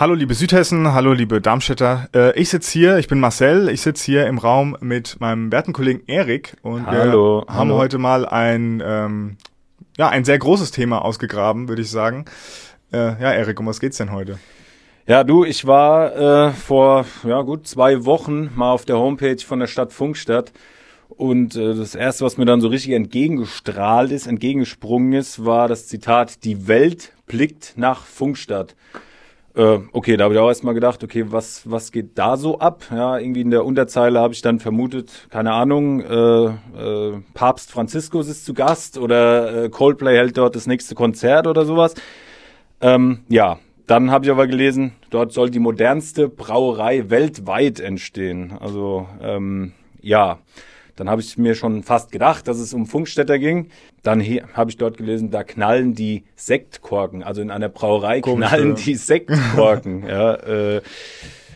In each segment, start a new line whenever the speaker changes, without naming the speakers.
Hallo liebe Südhessen, hallo liebe Darmstädter. Äh, ich sitze hier, ich bin Marcel, ich sitze hier im Raum mit meinem werten Kollegen Erik und
hallo,
wir haben
hallo.
heute mal ein, ähm, ja, ein sehr großes Thema ausgegraben, würde ich sagen. Äh, ja, Erik, um was geht's denn heute?
Ja, du, ich war äh, vor ja gut zwei Wochen mal auf der Homepage von der Stadt Funkstadt und äh, das erste, was mir dann so richtig entgegengestrahlt ist, entgegengesprungen ist, war das Zitat: Die Welt blickt nach Funkstadt. Äh, okay, da habe ich auch erstmal gedacht, okay, was, was geht da so ab? Ja, irgendwie in der Unterzeile habe ich dann vermutet, keine Ahnung, äh, äh, Papst Franziskus ist zu Gast oder äh, Coldplay hält dort das nächste Konzert oder sowas. Ähm, ja, dann habe ich aber gelesen, dort soll die modernste Brauerei weltweit entstehen. Also ähm, ja, dann habe ich mir schon fast gedacht, dass es um Funkstätter ging. Dann habe ich dort gelesen, da knallen die Sektkorken. Also in einer Brauerei
Komisch,
knallen
ja.
die Sektkorken. ja, äh,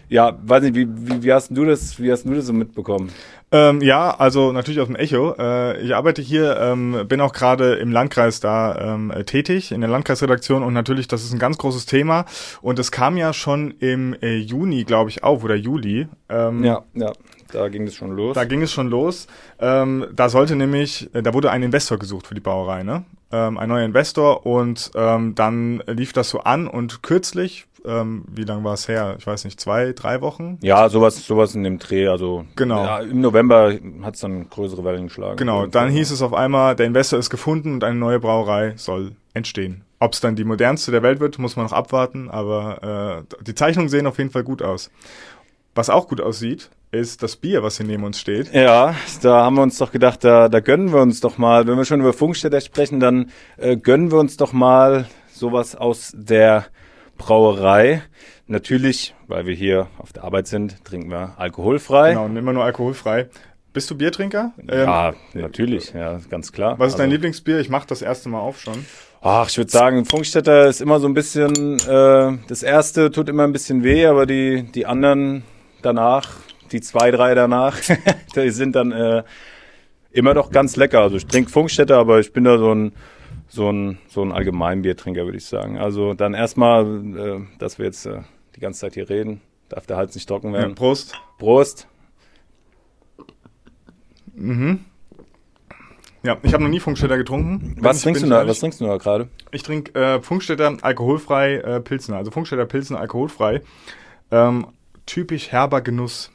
ja, weiß nicht, wie, wie, wie hast du das, wie hast du das so mitbekommen?
Ähm, ja, also natürlich aus dem Echo. Äh, ich arbeite hier, ähm, bin auch gerade im Landkreis da ähm, äh, tätig, in der Landkreisredaktion und natürlich, das ist ein ganz großes Thema. Und es kam ja schon im äh, Juni, glaube ich, auf oder Juli. Ähm,
Ja, ja, da ging es schon los.
Da ging es schon los. Ähm, da sollte nämlich, äh, da wurde ein Investor gesucht für die Brauerei, ne? Ähm, ein neuer Investor und ähm, dann lief das so an und kürzlich, ähm, wie lange war es her? Ich weiß nicht, zwei, drei Wochen?
Ja, sowas, sowas in dem Dreh. Also
Genau.
Ja, Im November hat es dann größere Wellen geschlagen.
Genau, dann hieß es auf einmal, der Investor ist gefunden und eine neue Brauerei soll entstehen. Ob es dann die modernste der Welt wird, muss man noch abwarten, aber äh, die Zeichnungen sehen auf jeden Fall gut aus. Was auch gut aussieht, ist das Bier, was hier neben uns steht.
Ja, da haben wir uns doch gedacht, da, da gönnen wir uns doch mal, wenn wir schon über Funkstätter sprechen, dann äh, gönnen wir uns doch mal sowas aus der Brauerei. Natürlich, weil wir hier auf der Arbeit sind, trinken wir alkoholfrei.
Genau, und immer nur alkoholfrei. Bist du Biertrinker? Ähm,
Ja, natürlich, ja, ganz klar.
Was ist dein
Also-
Lieblingsbier? Ich mache das erste Mal auf schon.
Ach, ich würde sagen, Funkstätter ist immer so ein bisschen, äh, das erste tut immer ein bisschen weh, aber die, die anderen danach, die zwei, drei danach, die sind dann äh, immer doch ganz lecker. Also ich trinke Funkstätter, aber ich bin da so ein, so ein, so ein Allgemeinbiertrinker, würde ich sagen. Also dann erstmal, äh, dass wir jetzt äh, die ganze Zeit hier reden, darf der Hals nicht trocken
Ja,
werden.
Prost.
Prost.
Ja, ich habe noch nie Funkstätter getrunken.
Was trinkst du da, was trinkst du da gerade?
Ich trinke äh, Funkstätter alkoholfrei äh, Pilsner. Also Funkstätter Pilsner alkoholfrei. Ähm, typisch herber Genuss.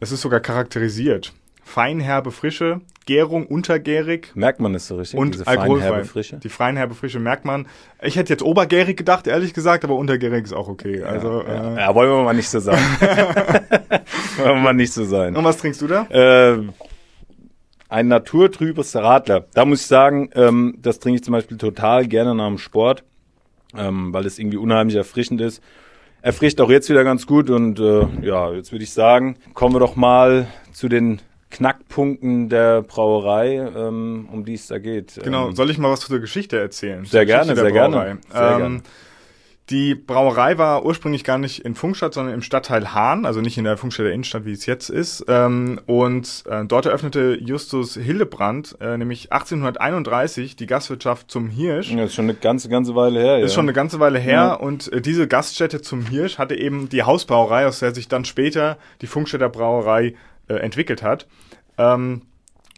Es ist sogar charakterisiert. Feinherbe Frische, Gärung untergärig
Merkt man das so richtig?
und alkoholfrei.
feinherbe Frische?
Die feinherbe Frische merkt man. Ich hätte jetzt obergärig gedacht, ehrlich gesagt, aber untergärig ist auch okay. Also,
ja,
Äh,
ja, wollen wir mal nicht so sein. wollen wir mal nicht so sein.
Und was trinkst du da?
Äh, ein naturtrübes Radler. Da muss ich sagen, ähm, das trinke ich zum Beispiel total gerne nach dem Sport, ähm, weil es irgendwie unheimlich erfrischend ist. Erfrischt auch jetzt wieder ganz gut und äh, ja, jetzt würde ich sagen, kommen wir doch mal zu den Knackpunkten der Brauerei, ähm, um die es da geht.
Genau,
Ähm,
soll ich mal was zur Geschichte erzählen?
Sehr gerne,
Geschichte der
sehr gerne, sehr
ähm,
gerne.
Die Brauerei war ursprünglich gar nicht in Funkstadt, sondern im Stadtteil Hahn, also nicht in der Funkstädter Innenstadt, wie es jetzt ist. Ähm, und äh, dort eröffnete Justus Hillebrand äh, nämlich 1831 die Gastwirtschaft zum Hirsch.
das ist schon eine ganze, ganze Weile her.
Ist
ja.
schon eine ganze Weile her
Ja.
und äh, diese Gaststätte zum Hirsch hatte eben die Hausbrauerei, aus der sich dann später die Funkstädter Brauerei entwickelt hat. Ähm,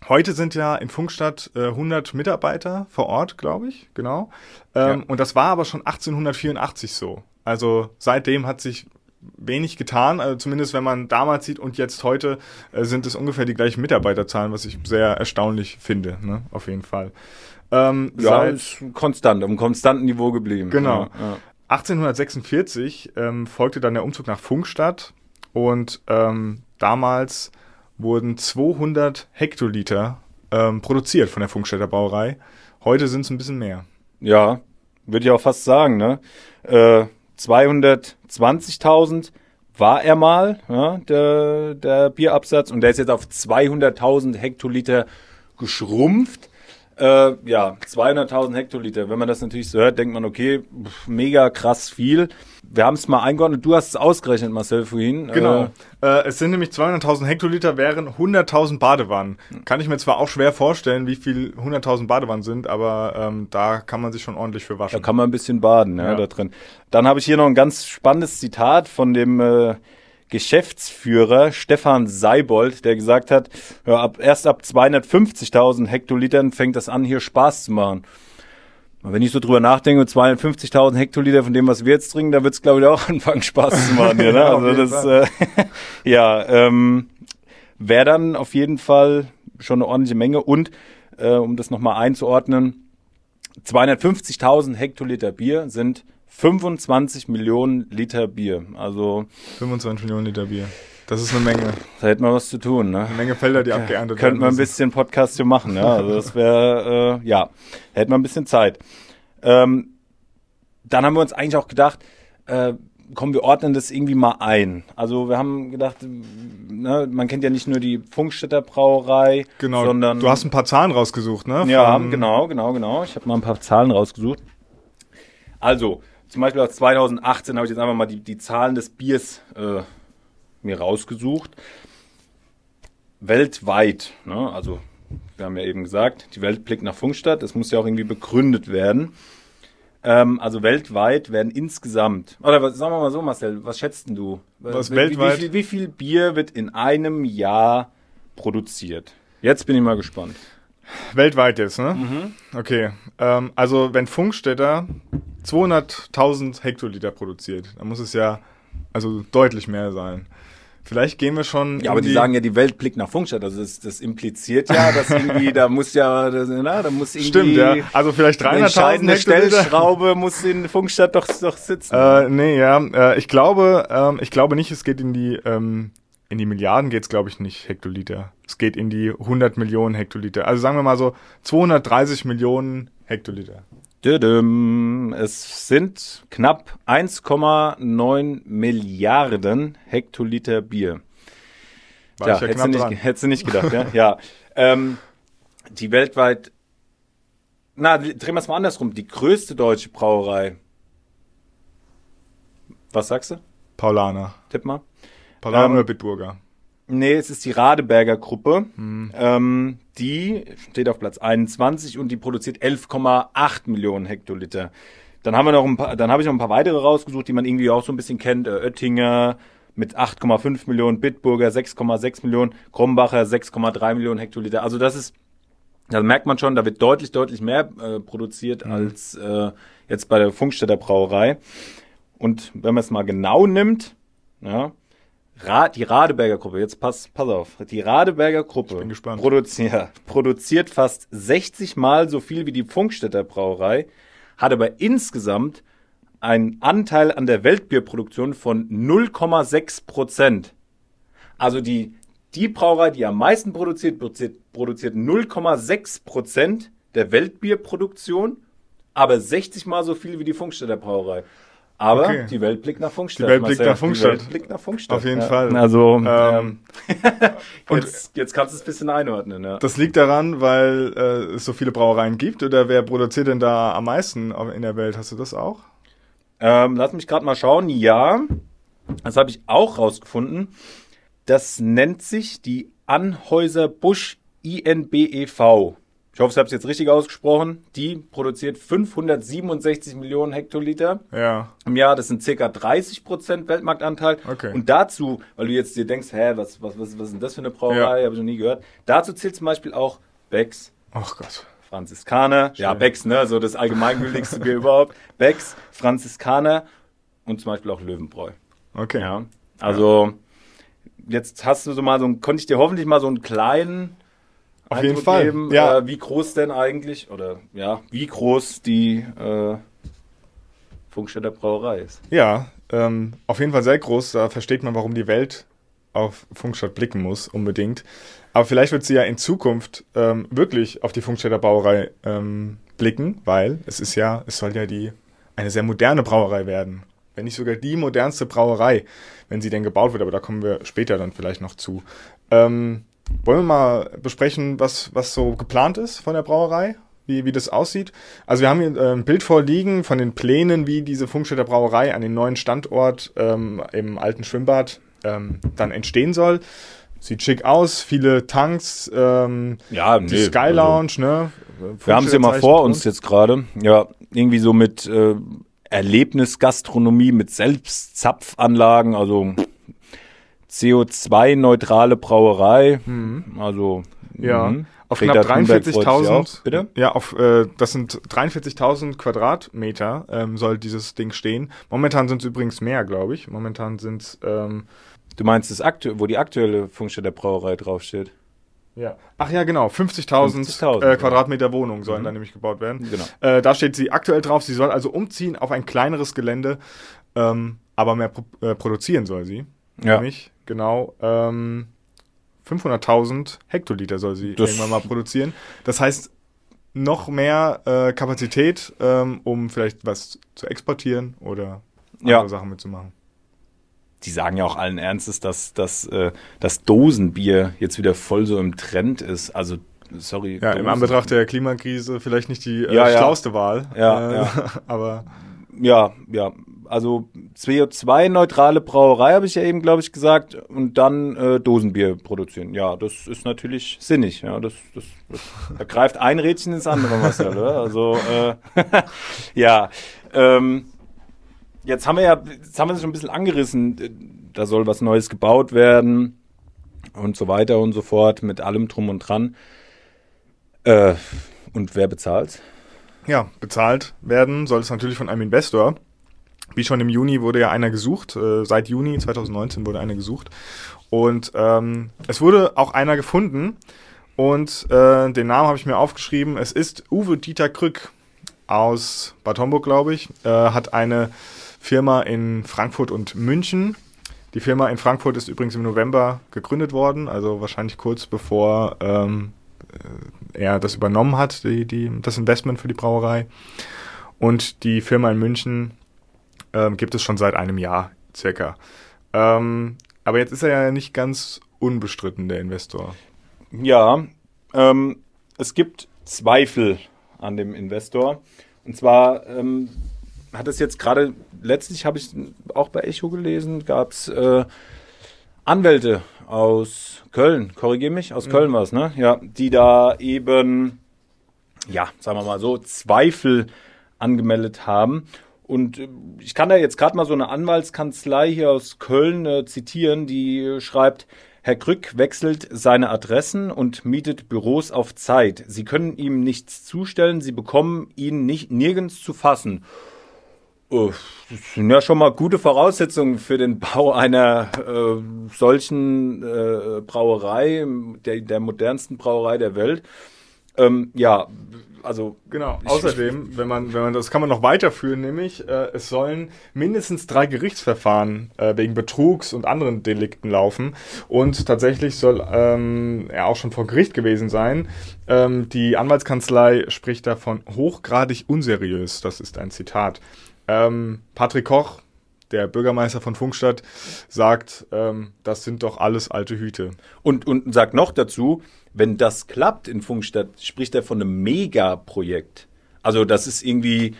heute sind ja in Funkstadt äh, 100 Mitarbeiter vor Ort, glaube ich, genau. Ähm,
Ja.
Und das war aber schon 1884 so. Also seitdem hat sich wenig getan, also zumindest wenn man damals sieht und jetzt heute äh, sind es ungefähr die gleichen Mitarbeiterzahlen, was ich sehr erstaunlich finde, ne? auf jeden Fall. Ähm,
ja, ist konstant, im konstanten Niveau geblieben.
Genau.
Ja, ja.
1846 ähm, folgte dann der Umzug nach Funkstadt und ähm, damals wurden 200 Hektoliter ähm, produziert von der Funkstädter Brauerei. Heute sind es ein bisschen mehr.
Ja, würde ich auch fast sagen, ne? Äh, 220.000 war er mal, ja, der, der Bierabsatz, und der ist jetzt auf 200.000 Hektoliter geschrumpft. Äh, ja, 200.000 Hektoliter. Wenn man das natürlich so hört, denkt man, okay, pff, mega krass viel. Wir haben es mal eingeordnet. Du hast es ausgerechnet, Marcel, vorhin.
Genau. Äh, es sind nämlich 200.000 Hektoliter wären 100.000 Badewannen. Kann ich mir zwar auch schwer vorstellen, wie viel 100.000 Badewannen sind, aber ähm, da kann man sich schon ordentlich für waschen.
Da kann man ein bisschen baden, ja,
Ja.
da drin. Dann habe ich hier noch ein ganz spannendes Zitat von dem äh, Geschäftsführer Stefan Seibold, der gesagt hat, ja, ab, erst ab 250.000 Hektolitern fängt das an, hier Spaß zu machen. Wenn ich so drüber nachdenke, 250.000 Hektoliter von dem, was wir jetzt trinken, da wird es, glaube ich, auch anfangen, Spaß zu machen. Hier, ne? Also das, äh, ja, ähm, wäre dann auf jeden Fall schon eine ordentliche Menge. Und äh, um das nochmal einzuordnen, 250.000 Hektoliter Bier sind 25 Millionen Liter Bier. Also
25 Millionen Liter Bier. Das ist eine Menge.
da hätte man was zu tun. Ne?
Eine Menge Felder, die abgeerntet
Könnte man ein
müssen.
bisschen Podcast hier machen. Ja? Also das wäre, äh, ja, hätte man ein bisschen Zeit. Ähm, dann haben wir uns eigentlich auch gedacht, äh, komm, wir ordnen das irgendwie mal ein. Also wir haben gedacht, ne, man kennt ja nicht nur die Funkstätter Brauerei,
Genau.
sondern
du hast ein paar Zahlen rausgesucht, ne?
Ja,
Von-
genau, genau, genau. Ich habe mal ein paar Zahlen rausgesucht. Also, zum Beispiel aus 2018 habe ich jetzt einfach mal die, die Zahlen des Biers äh, mir rausgesucht. Weltweit, ne? also wir haben ja eben gesagt, die Welt blickt nach Funkstadt, das muss ja auch irgendwie begründet werden. Ähm, also weltweit werden insgesamt, oder was, sagen wir mal so, Marcel, was schätzt denn du?
Was
wie,
weltweit?
Wie viel, wie viel Bier wird in einem Jahr produziert? Jetzt bin ich mal gespannt.
Weltweit jetzt, ne?
Mhm.
Okay. Ähm, also wenn Funkstätter 200.000 Hektoliter produziert, dann muss es ja also deutlich mehr sein. Vielleicht gehen wir schon.
Ja, aber die sagen ja, die Welt blickt nach Funkstadt. Also das, das impliziert ja, dass irgendwie, da muss ja, das, na, da muss irgendwie
Stimmt, ja. Also vielleicht
eine
300.000
entscheidende. Stellschraube muss in Funkstadt doch, doch sitzen.
Äh, nee, ja. Äh, ich glaube, ähm, ich glaube nicht, es geht in die ähm, in die Milliarden geht's glaube ich nicht Hektoliter. Es geht in die 100 Millionen Hektoliter. Also sagen wir mal so 230 Millionen Hektoliter.
Es sind knapp 1,9 Milliarden Hektoliter Bier.
War ich ja
hättest, du nicht, hättest du nicht gedacht, ja. ja. Ähm, die weltweit, na, drehen wir es mal andersrum. Die größte deutsche Brauerei. Was sagst du?
Paulaner.
Tipp mal.
Paulaner
Ähm,
oder Bitburger?
Nee, es ist die Radeberger Gruppe. Ähm, die steht auf Platz 21 und die produziert 11,8 Millionen Hektoliter. Dann haben wir noch ein paar, dann habe ich noch ein paar weitere rausgesucht, die man irgendwie auch so ein bisschen kennt. Äh, Oettinger mit 8,5 Millionen, Bitburger 6,6 Millionen, Krombacher 6,3 Millionen Hektoliter. Also das ist, da merkt man schon, da wird deutlich, deutlich mehr äh, produziert als äh, jetzt bei der Funkstätter Brauerei. Und wenn man es mal genau nimmt, ja, Ra die Radeberger Gruppe, jetzt pass, pass auf, die Radeberger Gruppe
bin gespannt.
Produziert, fast 60 Mal so viel wie die Funkstätter Brauerei, hat aber insgesamt einen Anteil an der Weltbierproduktion von 0,6 Prozent. Also die, die Brauerei, die am meisten produziert, produziert, produziert 0,6 Prozent der Weltbierproduktion, aber 60 Mal so viel wie die Funkstätter Brauerei. Aber
Okay.
die Welt blickt nach Funkstadt.
Die Welt blickt nach Funkstadt.
Die Welt blickt nach Funkstadt.
Auf jeden
ja.
Fall.
Also, ähm,
Ähm, und-
jetzt, jetzt kannst du es ein bisschen einordnen. Ja.
Das liegt daran, weil äh, es so viele Brauereien gibt oder wer produziert denn da am meisten in der Welt? Hast du das auch?
Ähm, lass mich gerade mal schauen. Ja, das habe ich auch rausgefunden. Das nennt sich die Anhäuser-Busch INBEV. Ich hoffe, ich habe es jetzt richtig ausgesprochen. Die produziert 567 Millionen Hektoliter
Ja.
im Jahr. Das sind circa 30 Prozent Weltmarktanteil.
Okay.
Und dazu, weil du jetzt dir denkst, hä, was, was, was, was ist denn das für eine Brauerei?
Ja.
Habe ich noch nie gehört. Dazu zählt zum Beispiel auch Becks,
Ach Gott.
Franziskaner, ja,
Schön.
Becks, ne, so das allgemeingültigste Bier überhaupt. Becks, Franziskaner und zum Beispiel auch Löwenbräu.
Okay.
Ja, also jetzt hast du so mal so konnte ich dir hoffentlich mal so einen kleinen
Auf jeden
Eindruck
Fall.
geben,
Ja.
äh, wie groß denn eigentlich oder ja, wie groß die äh, Funkstätter Brauerei ist.
Ja, ähm, auf jeden Fall sehr groß. Da versteht man, warum die Welt auf Funkstadt blicken muss, unbedingt. Aber vielleicht wird sie ja in Zukunft ähm, wirklich auf die Funkstätter Brauerei ähm, blicken, weil es ist ja, es soll ja die eine sehr moderne Brauerei werden. Wenn nicht sogar die modernste Brauerei, wenn sie denn gebaut wird, aber da kommen wir später dann vielleicht noch zu. Ähm, wollen wir mal besprechen, was, was so geplant ist von der Brauerei? wie, wie das aussieht. Also wir haben hier äh, ein Bild vorliegen von den Plänen, wie diese Funkstätter Brauerei an den neuen Standort ähm, im alten Schwimmbad ähm, dann entstehen soll. Sieht schick aus, viele Tanks, ähm,
Ja,
die
nee,
Sky
also-
Lounge, ne?
Wir haben es ja mal vor uns jetzt gerade. Ja, irgendwie so mit äh, Erlebnisgastronomie, mit Selbstzapfanlagen, also CO2-neutrale Brauerei. Also
Ja,
mhm.
auf knapp
Thunberg freut sich auch.
43.000.
Bitte?
Ja, auf äh, das sind 43.000 Quadratmeter ähm, soll dieses Ding stehen. Momentan sind es übrigens mehr, glaube ich. Momentan sind es ähm,
Du meinst das aktu wo die aktuelle Funkstätte der Brauerei draufsteht?
ja. Ach ja, genau. 50.000
50.000,
äh. Quadratmeter Wohnungen sollen da nämlich gebaut werden.
Genau.
Äh, da steht sie aktuell drauf. Sie soll also umziehen auf ein kleineres Gelände, ähm, aber mehr pro äh, produzieren soll sie.
Ja.
Nämlich genau ähm, 500.000 Hektoliter soll sie
Das-
irgendwann mal produzieren. Das heißt noch mehr äh, Kapazität, ähm, um vielleicht was zu exportieren oder andere
Ja.
Sachen mitzumachen.
Die sagen ja auch allen Ernstes, dass, dass äh, das Dosenbier jetzt wieder voll so im Trend ist. Also, sorry.
Ja, im
Dosen-
Anbetracht der Klimakrise vielleicht nicht die äh,
Ja, ja.
schlauste Wahl.
Ja,
äh,
ja.
aber
Ja, ja. Also CO2-neutrale Brauerei habe ich ja eben, glaube ich, gesagt. Und dann äh, Dosenbier produzieren. Ja, das ist natürlich sinnig. Ja, das, das, das da greift ein Rädchen ins andere, Marcel. Oder? Also, äh, ja. Ähm, jetzt haben wir ja, jetzt haben wir es schon ein bisschen angerissen. Da soll was Neues gebaut werden und so weiter und so fort mit allem drum und dran. Äh, und wer bezahlt?
ja, bezahlt werden soll es natürlich von einem Investor. Wie schon im Juni wurde ja einer gesucht. Äh, seit Juni 2019 wurde einer gesucht. Und ähm, es wurde auch einer gefunden. Und äh, den Namen habe ich mir aufgeschrieben. Es ist Uwe Dieter Krück aus Bad Homburg, glaube ich. Äh, hat eine Firma in Frankfurt und München. Die Firma in Frankfurt ist übrigens im November gegründet worden, also wahrscheinlich kurz bevor ähm, äh, er das übernommen hat, die, die, das Investment für die Brauerei. Und die Firma in München ähm, gibt es schon seit einem Jahr circa. Ähm, aber jetzt ist er ja nicht ganz unbestritten, der Investor.
Ja, ähm, es gibt Zweifel an dem Investor. Und zwar ähm, hat es jetzt gerade, letztlich habe ich auch bei Echo gelesen, gab es äh, Anwälte aus Köln, korrigiere mich, aus Köln war es, ne? Ja, die da eben, ja, sagen wir mal so, Zweifel angemeldet haben. Und äh, ich kann da jetzt gerade mal so eine Anwaltskanzlei hier aus Köln äh, zitieren, die äh, schreibt, Herr Krück wechselt seine Adressen und mietet Büros auf Zeit. Sie können ihm nichts zustellen, Sie bekommen ihn nicht nirgends zu fassen. Oh, Das sind ja schon mal gute Voraussetzungen für den Bau einer äh, solchen äh, Brauerei, der, der modernsten Brauerei der Welt. Ähm, ja, also
Genau. Außerdem, wenn man, wenn man das kann man noch weiterführen, nämlich äh, es sollen mindestens drei Gerichtsverfahren äh, wegen Betrugs und anderen Delikten laufen und tatsächlich soll ähm, er auch schon vor Gericht gewesen sein. Ähm, die Anwaltskanzlei spricht davon hochgradig unseriös. Das ist ein Zitat. Ähm, Patrick Koch, der Bürgermeister von Funkstadt, sagt, ähm, das sind doch alles alte Hüte.
Und, und sagt noch dazu, wenn das klappt in Funkstadt, spricht er von einem Megaprojekt. Also das ist irgendwie,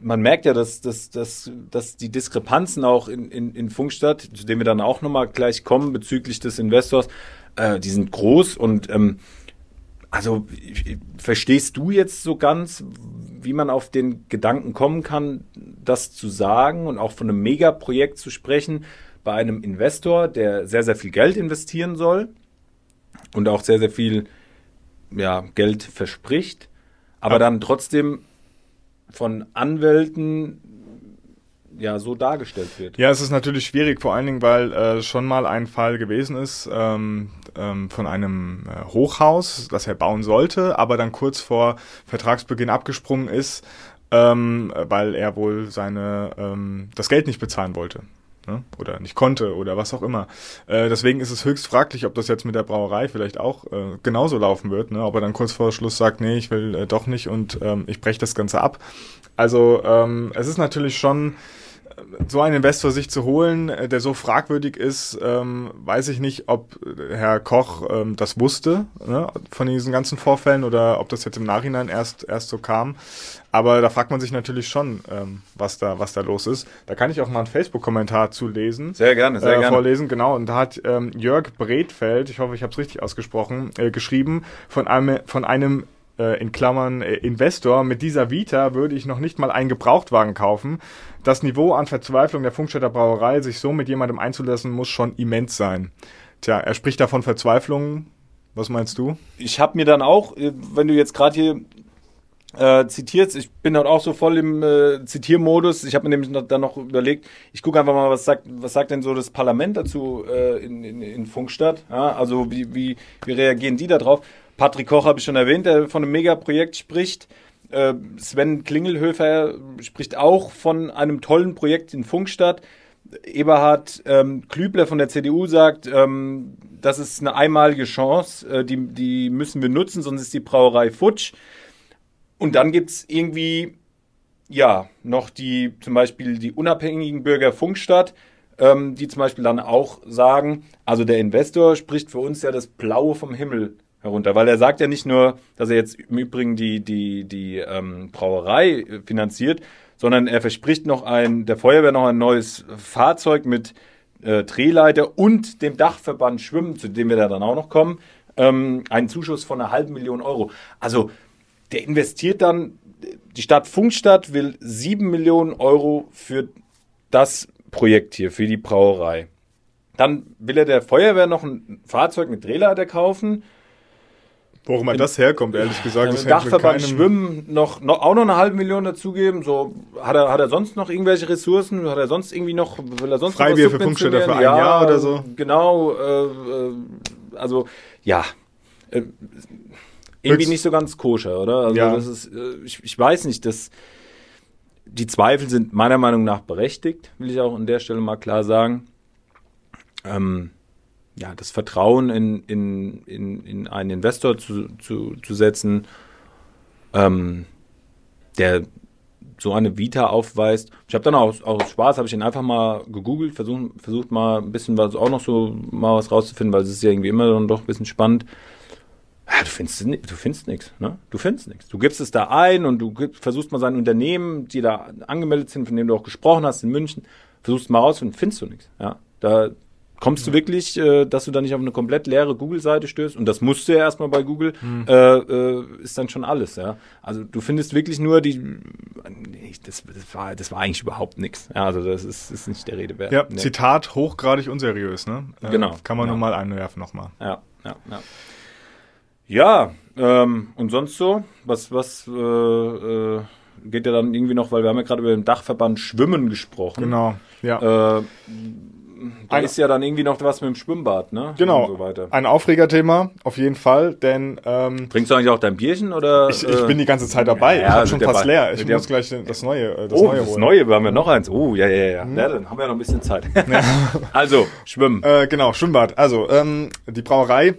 man merkt ja, dass, dass, dass, dass die Diskrepanzen auch in, in, in Funkstadt, zu dem wir dann auch nochmal gleich kommen bezüglich des Investors, äh, die sind groß und ähm, also verstehst du jetzt so ganz, wie man auf den Gedanken kommen kann, das zu sagen und auch von einem Megaprojekt zu sprechen bei einem Investor, der sehr, sehr viel Geld investieren soll und auch sehr, sehr viel ja, Geld verspricht, aber
Ja.
dann trotzdem von Anwälten ja so dargestellt wird.
Ja, es ist natürlich schwierig, vor allen Dingen, weil äh, schon mal ein Fall gewesen ist ähm, ähm, von einem äh, Hochhaus, das er bauen sollte, aber dann kurz vor Vertragsbeginn abgesprungen ist, ähm, weil er wohl seine ähm, das Geld nicht bezahlen wollte. Ne? Oder nicht konnte oder was auch immer. Äh, deswegen ist es höchst fraglich, ob das jetzt mit der Brauerei vielleicht auch äh, genauso laufen wird, ne? ob er dann kurz vor Schluss sagt, nee, ich will äh, doch nicht und ähm, ich breche das Ganze ab. Also ähm, es ist natürlich schon so einen Investor sich zu holen, äh, der so fragwürdig ist, ähm, weiß ich nicht, ob Herr Koch ähm, das wusste ne, von diesen ganzen Vorfällen oder ob das jetzt im Nachhinein erst erst so kam. Aber da fragt man sich natürlich schon, ähm, was da was da los ist. Da kann ich auch mal einen Facebook-Kommentar zu lesen.
Sehr gerne, sehr
äh,
gerne.
Vorlesen, genau. Und da hat ähm, Jörg Bredfeld, ich hoffe, ich habe es richtig ausgesprochen, äh, geschrieben von einem von einem äh, in Klammern äh, Investor, mit dieser Vita würde ich noch nicht mal einen Gebrauchtwagen kaufen. Das Niveau an Verzweiflung der Funkstätter Brauerei, sich so mit jemandem einzulassen, muss schon immens sein. Tja, er spricht da von Verzweiflung. Was meinst du?
Ich habe mir dann auch, äh, wenn du jetzt gerade hier äh, zitierst, ich bin halt auch so voll im äh, Zitiermodus. Ich habe mir nämlich noch, dann noch überlegt, ich gucke einfach mal, was sagt, was sagt denn so das Parlament dazu äh, in, in, in Funkstadt? Ja, also wie, wie, wie reagieren die da drauf? Patrick Koch habe ich schon erwähnt, der von einem Megaprojekt spricht. Äh, Sven Klingelhöfer spricht auch von einem tollen Projekt in Funkstadt. Eberhard ähm, Klübler von der CDU sagt, ähm, das ist eine einmalige Chance, äh, die, die müssen wir nutzen, sonst ist die Brauerei futsch. Und dann gibt es irgendwie, ja, noch die, zum Beispiel die unabhängigen Bürger Funkstadt, ähm, die zum Beispiel dann auch sagen, also der Investor spricht für uns ja das Blaue vom Himmel herunter, weil er sagt ja nicht nur, dass er jetzt im Übrigen die, die, die ähm, Brauerei finanziert, sondern er verspricht noch ein, der Feuerwehr noch ein neues Fahrzeug mit äh, Drehleiter und dem Dachverband Schwimmen, zu dem wir da dann auch noch kommen, ähm, einen Zuschuss von einer halben Million Euro. Also der investiert dann, die Stadt Funkstadt will sieben Millionen Euro für das Projekt hier, für die Brauerei. Dann will er der Feuerwehr noch ein Fahrzeug mit Drehleiter kaufen
Worum er das herkommt, ehrlich gesagt.
Das Dachverband Schwimmen noch, noch, auch noch eine halbe Million dazugeben. So, hat er, hat er sonst noch irgendwelche Ressourcen? Hat er sonst irgendwie noch, will er sonst
Freibier für Funkstätter für ein ja, Jahr oder so?
Genau, äh, äh also, ja. Äh, irgendwie Höchst. nicht so ganz koscher, oder? Also, ja. das ist, äh, ich, ich weiß nicht, das, die Zweifel sind meiner Meinung nach berechtigt, will ich auch an der Stelle mal klar sagen. Ähm, ja, das Vertrauen in, in, in, in einen Investor zu, zu, zu setzen, ähm, der so eine Vita aufweist. Ich habe dann auch aus Spaß, habe ich ihn einfach mal gegoogelt, versucht, versucht mal ein bisschen was auch noch so mal was rauszufinden, weil es ist ja irgendwie immer dann doch ein bisschen spannend. Ja, du findest, du findest nichts, ne? Du findest nichts. Du gibst es da ein und du gibst, versuchst mal sein Unternehmen, die da angemeldet sind, von dem du auch gesprochen hast in München, versuchst mal raus und findest du nichts, ja? Da, kommst du wirklich, äh, dass du da nicht auf eine komplett leere Google-Seite stößt und das musst du ja erstmal bei Google, mhm. äh, äh, ist dann schon alles, ja. Also du findest wirklich nur die, das, das, war, das war eigentlich überhaupt nichts. Ja, also das ist, ist nicht der Rede wert.
Ja, nee. Zitat hochgradig unseriös, ne?
Äh, genau.
Kann man
ja.
nur mal einwerfen nochmal.
Ja, ja, ja. Ja, ähm, und sonst so? Was, was, äh, äh, geht ja dann irgendwie noch, weil wir haben ja gerade über den Dachverband Schwimmen gesprochen.
Genau, ja.
Äh, da ein, ist ja dann irgendwie noch was mit dem Schwimmbad, ne?
Genau. So ein Aufregerthema, auf jeden Fall, denn. Ähm,
Trinkst du eigentlich auch dein Bierchen oder?
Ich, ich bin die ganze Zeit dabei. Ja, ich habe schon fast leer. Ich muss gleich das neue.
Äh, das oh, neue das holen. neue, wir haben ja noch eins. Oh, ja, ja, ja. Mhm. ja dann haben wir ja noch ein bisschen Zeit. Also, Schwimmen.
Äh, genau, Schwimmbad. Also, ähm, die Brauerei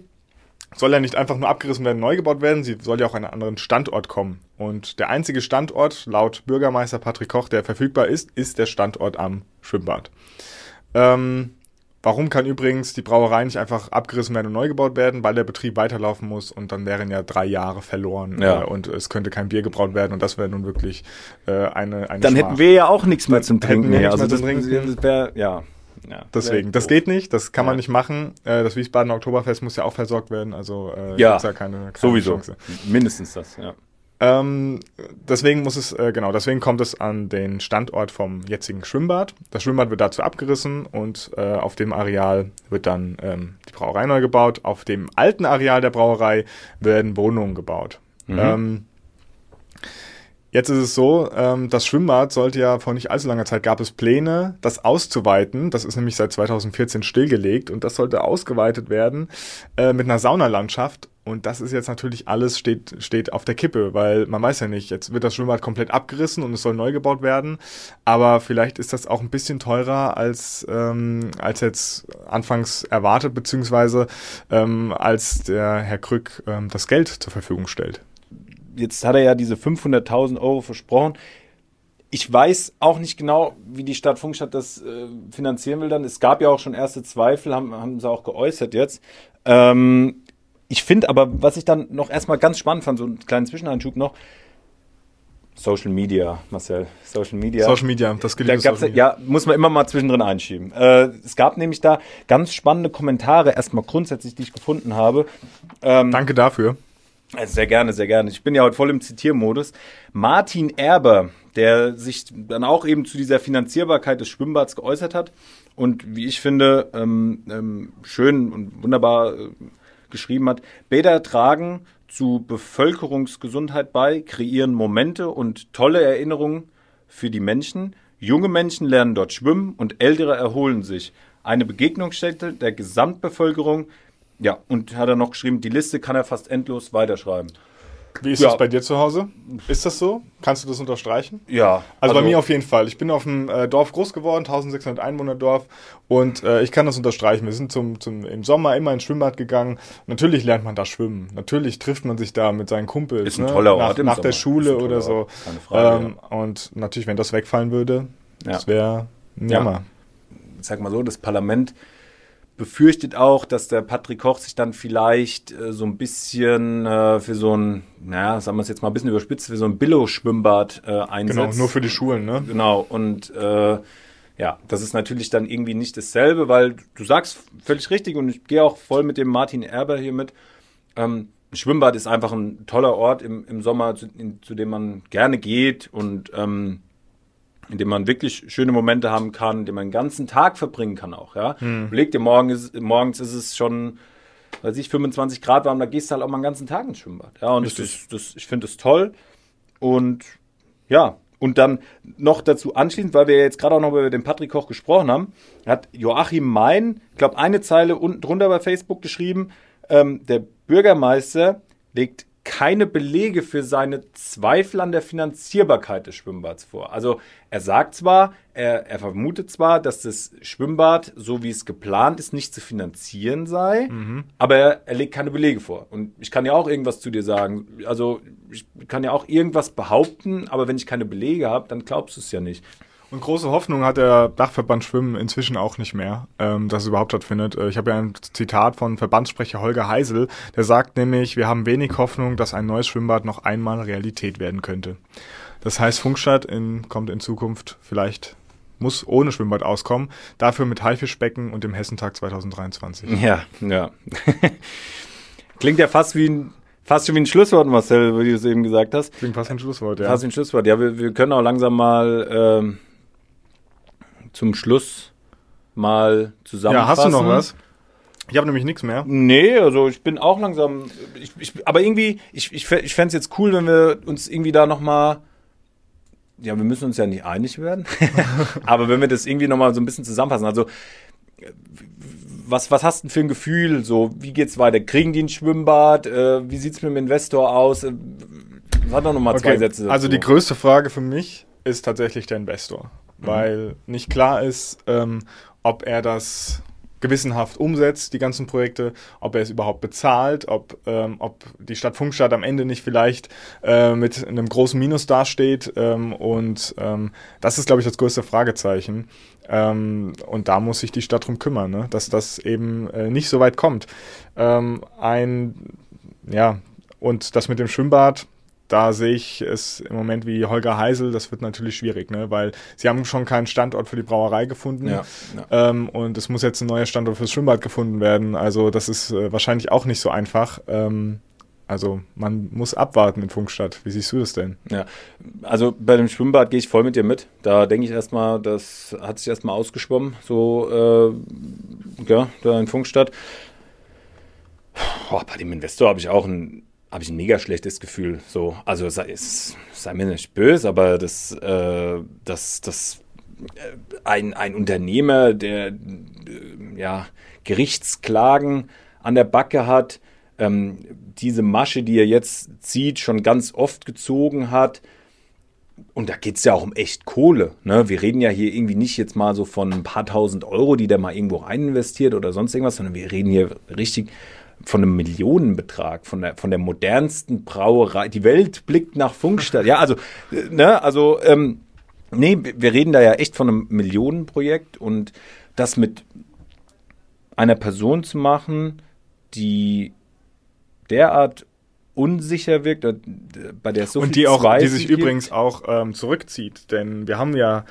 soll ja nicht einfach nur abgerissen werden, neu gebaut werden, sie soll ja auch an einen anderen Standort kommen. Und der einzige Standort, laut Bürgermeister Patrick Koch, der verfügbar ist, ist der Standort am Schwimmbad. Ähm, warum kann übrigens die Brauerei nicht einfach abgerissen werden und neu gebaut werden? Weil der Betrieb weiterlaufen muss und dann wären ja drei Jahre verloren
ja.
äh, und es könnte kein Bier gebraut werden und das wäre nun wirklich äh, eine, eine
Dann Schmach. hätten wir ja auch nichts mehr zum Trinken.
Mehr. Also das, das
wäre, ja. Ja,
Deswegen, das geht nicht, das kann ja. man nicht machen. Äh, das Wiesbadener Oktoberfest muss ja auch versorgt werden, also
äh, ja, ja keine, keine sowieso. Chance. Mindestens das, ja.
Ähm, deswegen muss es, äh, genau, deswegen kommt es an den Standort vom jetzigen Schwimmbad. Das Schwimmbad wird dazu abgerissen und äh, auf dem Areal wird dann ähm, die Brauerei neu gebaut. Auf dem alten Areal der Brauerei werden Wohnungen gebaut. Mhm. Ähm, Jetzt ist es so, ähm, das Schwimmbad sollte ja vor nicht allzu langer Zeit gab es Pläne, das auszuweiten. Das ist nämlich seit 2014 stillgelegt und das sollte ausgeweitet werden äh, mit einer Saunalandschaft. Und das ist jetzt natürlich alles steht, steht auf der Kippe, weil man weiß ja nicht, jetzt wird das Schwimmbad komplett abgerissen und es soll neu gebaut werden. Aber vielleicht ist das auch ein bisschen teurer als, ähm, als jetzt anfangs erwartet, beziehungsweise ähm, als der Herr Krück ähm, das Geld zur Verfügung stellt
jetzt hat er ja diese 500.000 Euro versprochen. ich weiß auch nicht genau, wie die Stadt Funkstadt das äh, finanzieren will dann. Es gab ja auch schon erste Zweifel, haben, haben sie auch geäußert jetzt. Ähm, ich finde aber, was ich dann noch erstmal ganz spannend fand, so einen kleinen Zwischeneinschub noch, Social Media, Marcel. Social Media.
Social Media, das
geliebte da Media. Ja, muss man immer mal zwischendrin einschieben. Äh, es gab nämlich da ganz spannende Kommentare, erstmal grundsätzlich, die ich gefunden habe.
Ähm, Danke dafür.
Also sehr gerne, sehr gerne. Ich bin ja heute voll im Zitiermodus. Martin Erber, der sich dann auch eben zu dieser Finanzierbarkeit des Schwimmbads geäußert hat und wie ich finde, ähm, ähm, schön und wunderbar äh, geschrieben hat. Bäder tragen zu Bevölkerungsgesundheit bei, kreieren Momente und tolle Erinnerungen für die Menschen. Junge Menschen lernen dort schwimmen und ältere erholen sich. Eine Begegnungsstätte der Gesamtbevölkerung. Ja, und hat er noch geschrieben, die Liste kann er fast endlos weiterschreiben.
Wie ist ja. das bei dir zu Hause? Ist das so? Kannst du das unterstreichen?
Ja.
Also, also bei mir auf jeden Fall. Ich bin auf dem äh, Dorf groß geworden, 1600 Einwohner Dorf und äh, ich kann das unterstreichen. Wir sind zum, zum, im Sommer immer ins Schwimmbad gegangen. Natürlich lernt man da schwimmen. Natürlich trifft man sich da mit seinen Kumpels.
Ist ein ne? toller
Ort
Nach,
nach der Schule oder so. Keine Frage, ähm, ja. Und natürlich, wenn das wegfallen würde, ja. das wäre ein Jammer. Ja.
Ich sag mal so, das Parlament befürchtet auch, dass der Patrick Koch sich dann vielleicht äh, so ein bisschen äh, für so ein, naja, sagen wir es jetzt mal ein bisschen überspitzt, für so ein Billo-Schwimmbad äh, einsetzt.
Genau, nur für die Schulen, ne?
Genau, und äh, ja, das ist natürlich dann irgendwie nicht dasselbe, weil du sagst völlig richtig und ich gehe auch voll mit dem Martin Erber hier mit. Ähm, Schwimmbad ist einfach ein toller Ort im, im Sommer, zu, in, zu dem man gerne geht und ähm, in dem man wirklich schöne Momente haben kann, in dem man den ganzen Tag verbringen kann auch, ja. Hm. Überleg dir, morgen ist, morgens ist es schon, weiß ich, 25 Grad warm, da gehst du halt auch mal den ganzen Tag ins Schwimmbad. Ja, und das ist, das, ich finde das toll. Und ja, und dann noch dazu anschließend, weil wir jetzt gerade auch noch über den Patrick Koch gesprochen haben, hat Joachim Mein, ich glaube, eine Zeile unten drunter bei Facebook geschrieben, ähm, der Bürgermeister legt keine Belege für seine Zweifel an der Finanzierbarkeit des Schwimmbads vor. Also er sagt zwar, er, er vermutet zwar, dass das Schwimmbad, so wie es geplant ist, nicht zu finanzieren sei, mhm. aber er, er legt keine Belege vor. Und ich kann ja auch irgendwas zu dir sagen. Also ich kann ja auch irgendwas behaupten, aber wenn ich keine Belege habe, dann glaubst du es ja nicht.
Und große Hoffnung hat der Dachverband Schwimmen inzwischen auch nicht mehr, ähm, dass es überhaupt stattfindet. Äh, ich habe ja ein Zitat von Verbandssprecher Holger Heisel, der sagt nämlich, wir haben wenig Hoffnung, dass ein neues Schwimmbad noch einmal Realität werden könnte. Das heißt, Funkstadt in, kommt in Zukunft vielleicht muss ohne Schwimmbad auskommen, dafür mit Haifischbecken und dem Hessentag 2023.
Ja, ja. Klingt ja fast wie ein Fast schon wie ein Schlusswort, Marcel, wie du es eben gesagt hast.
Klingt fast wie ein Schlusswort, ja.
Fast wie ein Schlusswort. Ja, wir, wir können auch langsam mal ähm, zum Schluss mal zusammenfassen.
Ja, hast du noch was? Ich habe nämlich nichts mehr.
Nee, also ich bin auch langsam. Ich, ich, aber irgendwie, ich, ich, ich fände es jetzt cool, wenn wir uns irgendwie da nochmal. Ja, wir müssen uns ja nicht einig werden. aber wenn wir das irgendwie nochmal so ein bisschen zusammenfassen. Also, was, was hast du für ein Gefühl? So, wie geht's weiter? Kriegen die ein Schwimmbad? Äh, wie sieht's mit dem Investor aus? Äh, sag doch nochmal okay. zwei Sätze.
Dazu. Also, die größte Frage für mich ist tatsächlich der Investor weil nicht klar ist, ähm, ob er das gewissenhaft umsetzt, die ganzen Projekte, ob er es überhaupt bezahlt, ob, ähm, ob die Stadt Funkstadt am Ende nicht vielleicht äh, mit einem großen Minus dasteht. Ähm, und ähm, das ist, glaube ich, das größte Fragezeichen. Ähm, und da muss sich die Stadt drum kümmern, ne? dass das eben äh, nicht so weit kommt. Ähm, ein, ja, und das mit dem Schwimmbad, da sehe ich es im Moment wie Holger Heisel, das wird natürlich schwierig, ne? weil sie haben schon keinen Standort für die Brauerei gefunden ja, ja. Ähm, und es muss jetzt ein neuer Standort fürs Schwimmbad gefunden werden. Also das ist äh, wahrscheinlich auch nicht so einfach. Ähm, also man muss abwarten in Funkstadt. Wie siehst du das denn?
Ja, also bei dem Schwimmbad gehe ich voll mit dir mit. Da denke ich erstmal, das hat sich erstmal ausgeschwommen, so äh, ja, da in Funkstadt. Oh, bei dem Investor habe ich auch ein habe ich ein mega schlechtes Gefühl. So, also sei, sei mir nicht böse, aber das, äh, das, das äh, ein, ein Unternehmer, der äh, ja, Gerichtsklagen an der Backe hat, ähm, diese Masche, die er jetzt zieht, schon ganz oft gezogen hat. Und da geht es ja auch um echt Kohle. Ne? Wir reden ja hier irgendwie nicht jetzt mal so von ein paar tausend Euro, die der mal irgendwo rein investiert oder sonst irgendwas, sondern wir reden hier richtig von einem Millionenbetrag, von der, von der modernsten Brauerei. Die Welt blickt nach Funkstadt. Ja, also, ne, also, ähm, Nee, wir reden da ja echt von einem Millionenprojekt und das mit einer Person zu machen, die derart unsicher wirkt, äh, bei der es so
und
viel
die auch, die sich
gibt.
übrigens auch ähm, zurückzieht, denn wir haben ja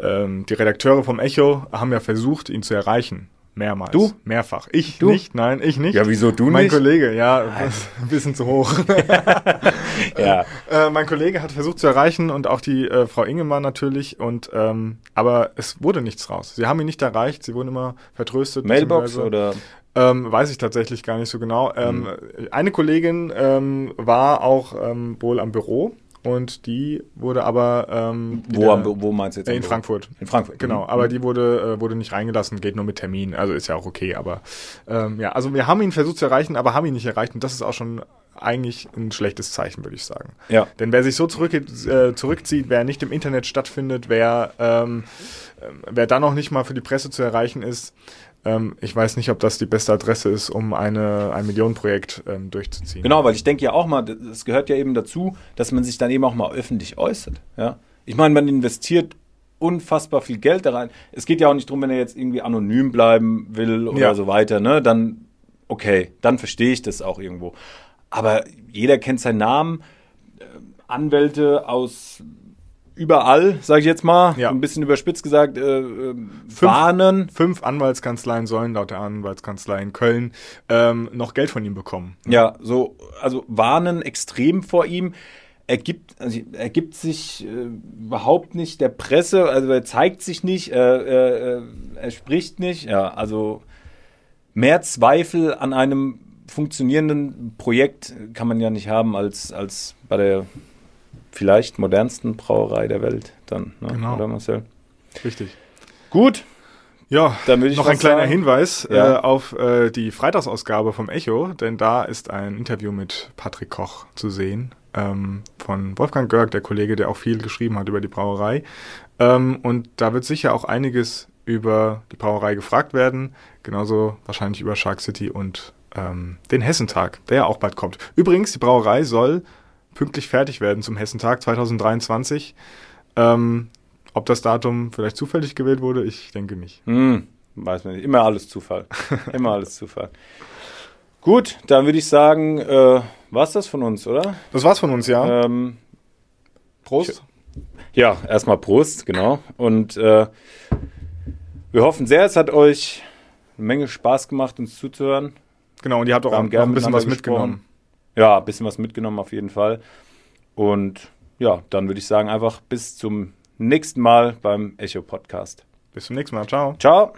ähm, die Redakteure vom Echo haben ja versucht, ihn zu erreichen. Mehrmals.
Du?
Mehrfach. Ich
Du?
nicht, nein, ich nicht.
Ja, wieso du
mein
nicht?
Kollege, ja, ein bisschen zu hoch.
Ja.
äh, mein Kollege hat versucht zu erreichen und auch die äh, Frau Ingemann natürlich und ähm, aber es wurde nichts raus. Sie haben ihn nicht erreicht, sie wurden immer vertröstet.
Mailbox oder
Ähm, weiß ich tatsächlich gar nicht so genau. Ähm,
Mhm.
Eine Kollegin ähm, war auch ähm, wohl am Büro und die wurde aber ähm,
wo, wo meinst du jetzt?
äh, in? Frankfurt.
In Frankfurt.
Genau,
Mhm.
aber die wurde, äh, wurde nicht reingelassen, geht nur mit Termin, also ist ja auch okay, aber ähm, ja, also wir haben ihn versucht zu erreichen, aber haben ihn nicht erreicht und das ist auch schon eigentlich ein schlechtes Zeichen, würde ich sagen.
Ja.
Denn wer sich so zurück, äh, zurückzieht, wer nicht im Internet stattfindet, wer, ähm, ähm, wer dann noch nicht mal für die Presse zu erreichen ist, ähm, ich weiß nicht, ob das die beste Adresse ist, um eine, ein Millionenprojekt ähm, durchzuziehen.
Genau, weil ich denke ja auch mal, es gehört ja eben dazu, dass man sich dann eben auch mal öffentlich äußert. Ja? Ich meine, man investiert unfassbar viel Geld da rein. Es geht ja auch nicht darum, wenn er jetzt irgendwie anonym bleiben will oder
Ja.
so weiter, ne? Dann, okay, dann verstehe ich das auch irgendwo. Aber jeder kennt seinen Namen, äh, Anwälte aus überall, sage ich jetzt mal,
Ja.
ein bisschen überspitzt gesagt, äh, äh, warnen.
Fünf Anwaltskanzleien sollen laut der Anwaltskanzlei in Köln ähm, noch Geld von ihm bekommen.
Ja, so, also warnen extrem vor ihm. Er gibt, also er gibt sich äh, überhaupt nicht der Presse, also er zeigt sich nicht, äh, äh, er spricht nicht. Ja, also mehr Zweifel an einem funktionierenden Projekt kann man ja nicht haben als, als bei der vielleicht modernsten Brauerei der Welt dann, ne?
Genau.
oder Marcel?
Richtig.
Gut,
Ja, noch ein kleiner
sagen.
Hinweis
Ja.
äh, auf äh, die Freitagsausgabe vom Echo, denn da ist ein Interview mit Patrick Koch zu sehen ähm, von Wolfgang Görg, der Kollege, der auch viel geschrieben hat über die Brauerei. Ähm, und da wird sicher auch einiges über die Brauerei gefragt werden, genauso wahrscheinlich über Shark City und ähm, den Hessentag, der ja auch bald kommt. Übrigens, die Brauerei soll pünktlich fertig werden zum Hessentag 2023. Ähm, ob das Datum vielleicht zufällig gewählt wurde, ich denke nicht.
Hm, weiß man nicht. Immer alles Zufall. Immer alles Zufall. Gut, dann würde ich sagen, äh, war's das von uns, oder?
Das war's von uns, ja.
Ähm,
Prost.
ja, erstmal Prost, genau. Und äh, wir hoffen sehr, es hat euch eine Menge Spaß gemacht, uns zuzuhören.
Genau, und ihr habt auch
gern
ein bisschen was mitgenommen.
Ja, ein bisschen was mitgenommen auf jeden Fall. Und ja, dann würde ich sagen, einfach bis zum nächsten Mal beim Echo Podcast.
Bis zum nächsten Mal. Ciao.
Ciao.